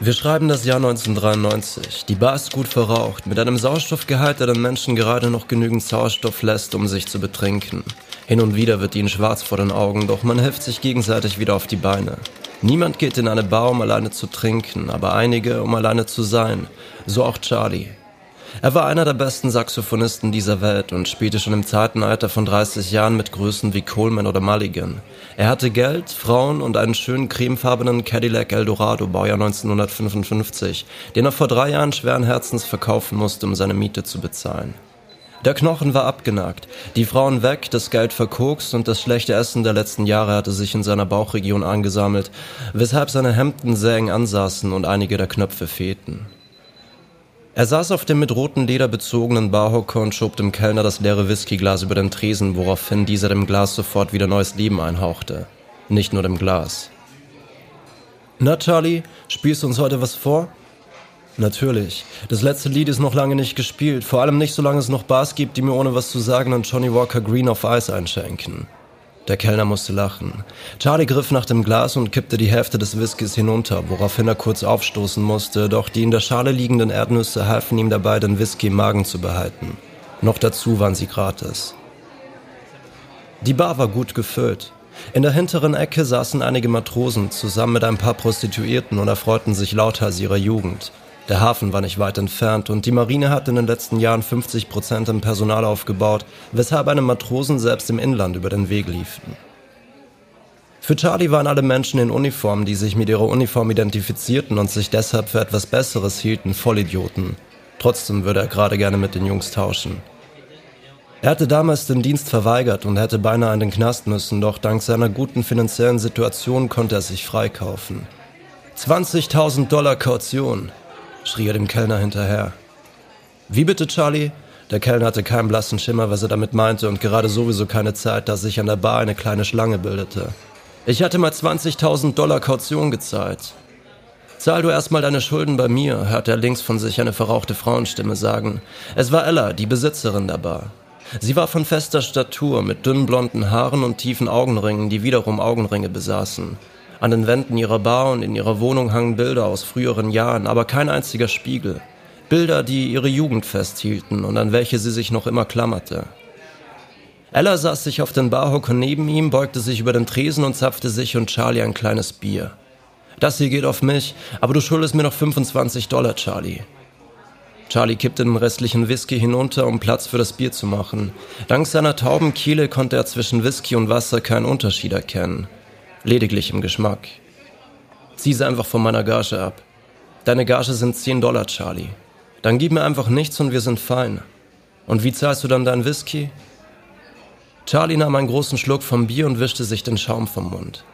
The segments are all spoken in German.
Wir schreiben das Jahr 1993. Die Bar ist gut verraucht, mit einem Sauerstoffgehalt, der den Menschen gerade noch genügend Sauerstoff lässt, um sich zu betrinken. Hin und wieder wird ihnen schwarz vor den Augen, doch man hilft sich gegenseitig wieder auf die Beine. Niemand geht in eine Bar, um alleine zu trinken, aber einige, um alleine zu sein. So auch Charlie. Er war einer der besten Saxophonisten dieser Welt und spielte schon im zarten Alter von 30 Jahren mit Größen wie Coleman oder Mulligan. Er hatte Geld, Frauen und einen schönen cremefarbenen Cadillac Eldorado, Baujahr 1955, den er vor drei Jahren schweren Herzens verkaufen musste, um seine Miete zu bezahlen. Der Knochen war abgenagt, die Frauen weg, das Geld verkokst und das schlechte Essen der letzten Jahre hatte sich in seiner Bauchregion angesammelt, weshalb seine Hemden eng ansaßen und einige der Knöpfe fehlten. Er saß auf dem mit rotem Leder bezogenen Barhocker und schob dem Kellner das leere Whiskyglas über den Tresen, woraufhin dieser dem Glas sofort wieder neues Leben einhauchte. Nicht nur dem Glas. Na, Charlie, spielst du uns heute was vor? Natürlich. Das letzte Lied ist noch lange nicht gespielt, vor allem nicht, solange es noch Bars gibt, die mir ohne was zu sagen an Johnny Walker Green auf Eis einschenken. Der Kellner musste lachen. Charlie griff nach dem Glas und kippte die Hälfte des Whiskys hinunter, woraufhin er kurz aufstoßen musste, doch die in der Schale liegenden Erdnüsse halfen ihm dabei, den Whisky im Magen zu behalten. Noch dazu waren sie gratis. Die Bar war gut gefüllt. In der hinteren Ecke saßen einige Matrosen zusammen mit ein paar Prostituierten und erfreuten sich lauthals ihrer Jugend. Der Hafen war nicht weit entfernt und die Marine hat in den letzten Jahren 50 Prozent im Personal aufgebaut, weshalb einem Matrosen selbst im Inland über den Weg liefen. Für Charlie waren alle Menschen in Uniform, die sich mit ihrer Uniform identifizierten und sich deshalb für etwas Besseres hielten, Vollidioten. Trotzdem würde er gerade gerne mit den Jungs tauschen. Er hatte damals den Dienst verweigert und hätte beinahe in den Knast müssen, doch dank seiner guten finanziellen Situation konnte er sich freikaufen. 20.000 Dollar Kaution schrie er dem Kellner hinterher. Wie bitte, Charlie? Der Kellner hatte keinen blassen Schimmer, was er damit meinte und gerade sowieso keine Zeit, da sich an der Bar eine kleine Schlange bildete. Ich hatte mal 20.000 Dollar Kaution gezahlt. Zahl du erstmal deine Schulden bei mir, hörte er links von sich eine verrauchte Frauenstimme sagen. Es war Ella, die Besitzerin der Bar. Sie war von fester Statur, mit dünnen blonden Haaren und tiefen Augenringen, die wiederum Augenringe besaßen. An den Wänden ihrer Bar und in ihrer Wohnung hangen Bilder aus früheren Jahren, aber kein einziger Spiegel. Bilder, die ihre Jugend festhielten und an welche sie sich noch immer klammerte. Ella saß sich auf den Barhocker neben ihm, beugte sich über den Tresen und zapfte sich und Charlie ein kleines Bier. Das hier geht auf mich, aber du schuldest mir noch 25 Dollar, Charlie. Charlie kippte den restlichen Whisky hinunter, um Platz für das Bier zu machen. Dank seiner tauben Kehle konnte er zwischen Whisky und Wasser keinen Unterschied erkennen lediglich im Geschmack. Zieh sie einfach von meiner Gage ab. Deine Gage sind 10 Dollar, Charlie. Dann gib mir einfach nichts und wir sind fein. Und wie zahlst du dann deinen Whisky? Charlie nahm einen großen Schluck vom Bier und wischte sich den Schaum vom Mund.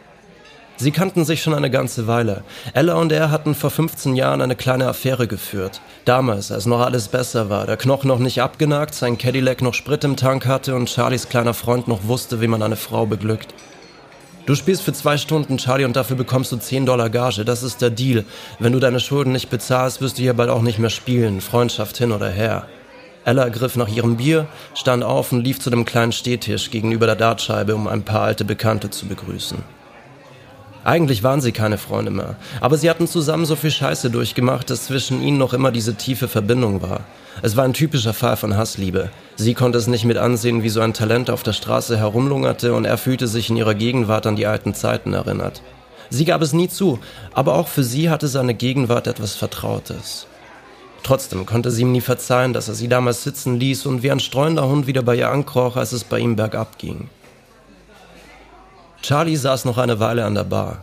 Sie kannten sich schon eine ganze Weile. Ella und er hatten vor 15 Jahren eine kleine Affäre geführt. Damals, als noch alles besser war, der Knochen noch nicht abgenagt, sein Cadillac noch Sprit im Tank hatte und Charlies kleiner Freund noch wusste, wie man eine Frau beglückt. Du spielst für zwei Stunden, Charlie, und dafür bekommst du 10 Dollar Gage. Das ist der Deal. Wenn du deine Schulden nicht bezahlst, wirst du hier bald auch nicht mehr spielen. Freundschaft hin oder her. Ella griff nach ihrem Bier, stand auf und lief zu dem kleinen Stehtisch gegenüber der Dartscheibe, um ein paar alte Bekannte zu begrüßen. Eigentlich waren sie keine Freunde mehr, aber sie hatten zusammen so viel Scheiße durchgemacht, dass zwischen ihnen noch immer diese tiefe Verbindung war. Es war ein typischer Fall von Hassliebe. Sie konnte es nicht mit ansehen, wie so ein Talent auf der Straße herumlungerte und er fühlte sich in ihrer Gegenwart an die alten Zeiten erinnert. Sie gab es nie zu, aber auch für sie hatte seine Gegenwart etwas Vertrautes. Trotzdem konnte sie ihm nie verzeihen, dass er sie damals sitzen ließ und wie ein streuender Hund wieder bei ihr ankroch, als es bei ihm bergab ging. Charlie saß noch eine Weile an der Bar.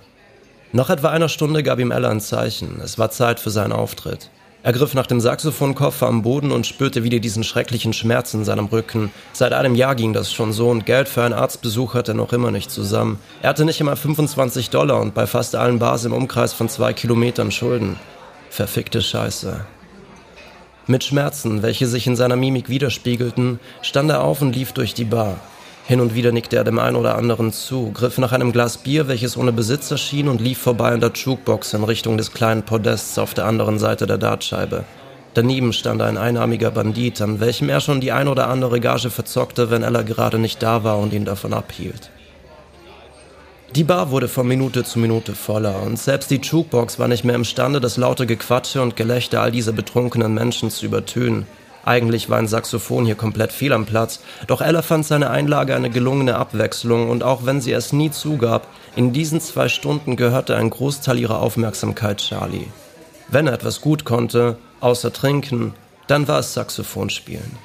Nach etwa einer Stunde gab ihm Ella ein Zeichen. Es war Zeit für seinen Auftritt. Er griff nach dem Saxophonkoffer am Boden und spürte wieder diesen schrecklichen Schmerz in seinem Rücken. Seit einem Jahr ging das schon so und Geld für einen Arztbesuch hatte er noch immer nicht zusammen. Er hatte nicht einmal 25 Dollar und bei fast allen Bars im Umkreis von zwei Kilometern Schulden. Verfickte Scheiße. Mit Schmerzen, welche sich in seiner Mimik widerspiegelten, stand er auf und lief durch die Bar. Hin und wieder nickte er dem einen oder anderen zu, griff nach einem Glas Bier, welches ohne Besitzer schien, und lief vorbei an der Jukebox in Richtung des kleinen Podests auf der anderen Seite der Dartscheibe. Daneben stand ein einarmiger Bandit, an welchem er schon die ein oder andere Gage verzockte, wenn Ella gerade nicht da war und ihn davon abhielt. Die Bar wurde von Minute zu Minute voller und selbst die Jukebox war nicht mehr imstande, das laute Gequatsche und Gelächter all dieser betrunkenen Menschen zu übertönen. Eigentlich war ein Saxophon hier komplett fehl am Platz, doch Ella fand seine Einlage eine gelungene Abwechslung und auch wenn sie es nie zugab, in diesen zwei Stunden gehörte ein Großteil ihrer Aufmerksamkeit Charlie. Wenn er etwas gut konnte, außer trinken, dann war es Saxophon spielen.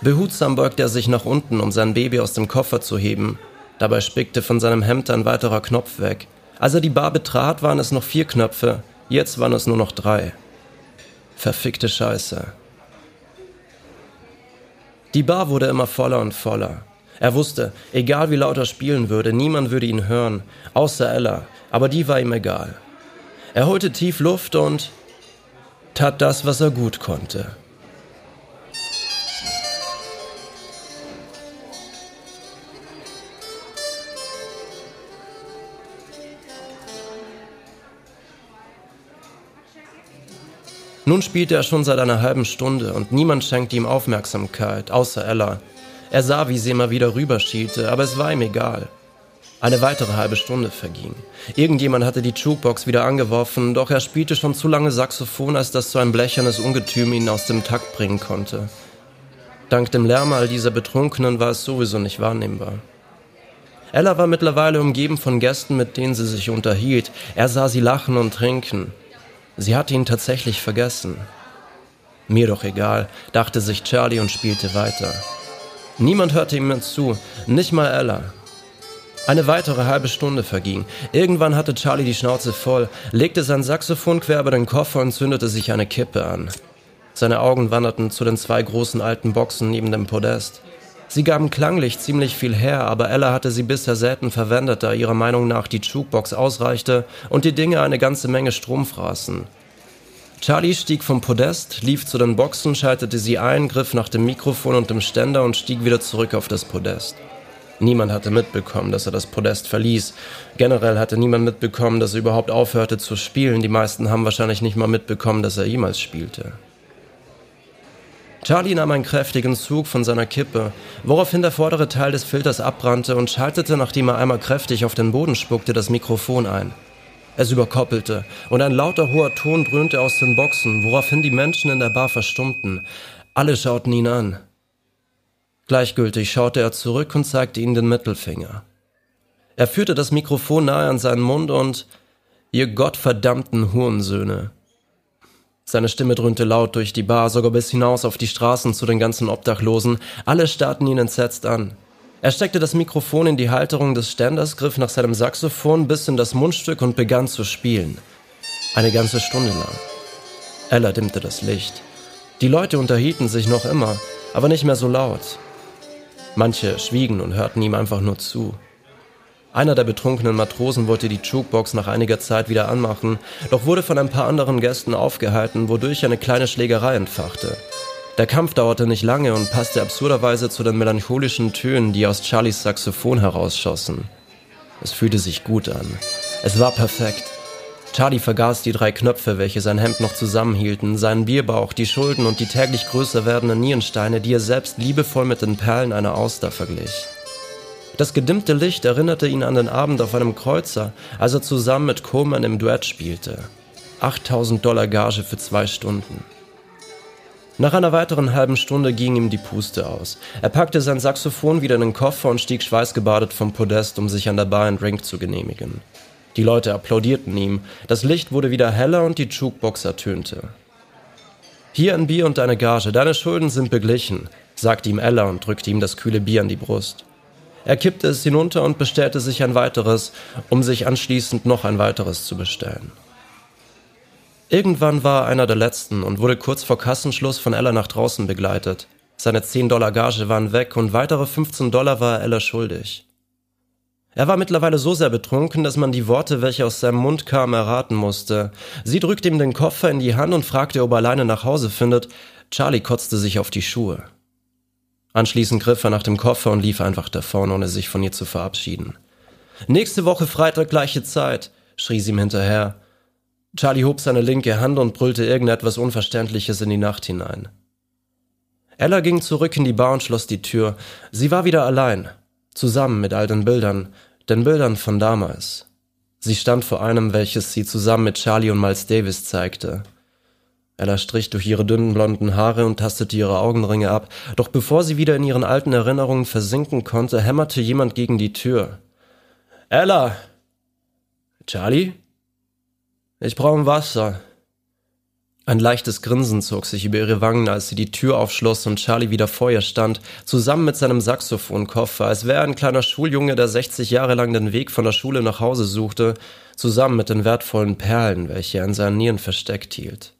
Behutsam beugte er sich nach unten, um sein Baby aus dem Koffer zu heben, Dabei spickte von seinem Hemd ein weiterer Knopf weg. Als er die Bar betrat, waren es noch vier Knöpfe, jetzt waren es nur noch drei. Verfickte Scheiße. Die Bar wurde immer voller und voller. Er wusste, egal wie laut er spielen würde, niemand würde ihn hören, außer Ella, aber die war ihm egal. Er holte tief Luft und tat das, was er gut konnte. Nun spielte er schon seit einer halben Stunde und niemand schenkte ihm Aufmerksamkeit, außer Ella. Er sah, wie sie immer wieder rüberschielte, aber es war ihm egal. Eine weitere halbe Stunde verging. Irgendjemand hatte die Jukebox wieder angeworfen, doch er spielte schon zu lange Saxophon, als dass so ein blechernes Ungetüm ihn aus dem Takt bringen konnte. Dank dem Lärm all dieser Betrunkenen war es sowieso nicht wahrnehmbar. Ella war mittlerweile umgeben von Gästen, mit denen sie sich unterhielt. Er sah sie lachen und trinken. Sie hatte ihn tatsächlich vergessen. Mir doch egal, dachte sich Charlie und spielte weiter. Niemand hörte ihm mehr zu, nicht mal Ella. Eine weitere halbe Stunde verging. Irgendwann hatte Charlie die Schnauze voll, legte sein Saxophon quer über den Koffer und zündete sich eine Kippe an. Seine Augen wanderten zu den zwei großen alten Boxen neben dem Podest. Sie gaben klanglich ziemlich viel her, aber Ella hatte sie bisher selten verwendet, da ihrer Meinung nach die Jukebox ausreichte und die Dinge eine ganze Menge Strom fraßen. Charlie stieg vom Podest, lief zu den Boxen, schaltete sie ein, griff nach dem Mikrofon und dem Ständer und stieg wieder zurück auf das Podest. Niemand hatte mitbekommen, dass er das Podest verließ. Generell hatte niemand mitbekommen, dass er überhaupt aufhörte zu spielen. Die meisten haben wahrscheinlich nicht mal mitbekommen, dass er jemals spielte. Charlie nahm einen kräftigen Zug von seiner Kippe, woraufhin der vordere Teil des Filters abbrannte und schaltete, nachdem er einmal kräftig auf den Boden spuckte, das Mikrofon ein. Es überkoppelte und ein lauter hoher Ton dröhnte aus den Boxen, woraufhin die Menschen in der Bar verstummten. Alle schauten ihn an. Gleichgültig schaute er zurück und zeigte ihnen den Mittelfinger. Er führte das Mikrofon nahe an seinen Mund und Ihr gottverdammten Hurensöhne, seine Stimme dröhnte laut durch die Bar, sogar bis hinaus auf die Straßen zu den ganzen Obdachlosen. Alle starrten ihn entsetzt an. Er steckte das Mikrofon in die Halterung des Ständers, griff nach seinem Saxophon bis in das Mundstück und begann zu spielen. Eine ganze Stunde lang. Ella dimmte das Licht. Die Leute unterhielten sich noch immer, aber nicht mehr so laut. Manche schwiegen und hörten ihm einfach nur zu. Einer der betrunkenen Matrosen wollte die Jukebox nach einiger Zeit wieder anmachen, doch wurde von ein paar anderen Gästen aufgehalten, wodurch eine kleine Schlägerei entfachte. Der Kampf dauerte nicht lange und passte absurderweise zu den melancholischen Tönen, die aus Charlies Saxophon herausschossen. Es fühlte sich gut an. Es war perfekt. Charlie vergaß die drei Knöpfe, welche sein Hemd noch zusammenhielten, seinen Bierbauch, die Schulden und die täglich größer werdenden Nierensteine, die er selbst liebevoll mit den Perlen einer Auster verglich. Das gedimmte Licht erinnerte ihn an den Abend auf einem Kreuzer, als er zusammen mit Coleman im Duett spielte. 8000 Dollar Gage für zwei Stunden. Nach einer weiteren halben Stunde ging ihm die Puste aus. Er packte sein Saxophon wieder in den Koffer und stieg schweißgebadet vom Podest, um sich an der Bar einen Drink zu genehmigen. Die Leute applaudierten ihm, das Licht wurde wieder heller und die Jukebox ertönte. Hier ein Bier und deine Gage, deine Schulden sind beglichen, sagte ihm Ella und drückte ihm das kühle Bier an die Brust. Er kippte es hinunter und bestellte sich ein weiteres, um sich anschließend noch ein weiteres zu bestellen. Irgendwann war er einer der letzten und wurde kurz vor Kassenschluss von Ella nach draußen begleitet. Seine 10 Dollar Gage waren weg und weitere 15 Dollar war Ella schuldig. Er war mittlerweile so sehr betrunken, dass man die Worte, welche aus seinem Mund kamen, erraten musste. Sie drückte ihm den Koffer in die Hand und fragte, ob er alleine nach Hause findet. Charlie kotzte sich auf die Schuhe. Anschließend griff er nach dem Koffer und lief einfach davon, ohne sich von ihr zu verabschieden. Nächste Woche Freitag gleiche Zeit, schrie sie ihm hinterher. Charlie hob seine linke Hand und brüllte irgendetwas Unverständliches in die Nacht hinein. Ella ging zurück in die Bar und schloss die Tür. Sie war wieder allein, zusammen mit all den Bildern, den Bildern von damals. Sie stand vor einem, welches sie zusammen mit Charlie und Miles Davis zeigte. Ella strich durch ihre dünnen blonden Haare und tastete ihre Augenringe ab, doch bevor sie wieder in ihren alten Erinnerungen versinken konnte, hämmerte jemand gegen die Tür. Ella! Charlie? Ich brauche Wasser. Ein leichtes Grinsen zog sich über ihre Wangen, als sie die Tür aufschloss und Charlie wieder vor ihr stand, zusammen mit seinem Saxophonkoffer, als wäre ein kleiner Schuljunge, der 60 Jahre lang den Weg von der Schule nach Hause suchte, zusammen mit den wertvollen Perlen, welche er in seinen Nieren versteckt hielt.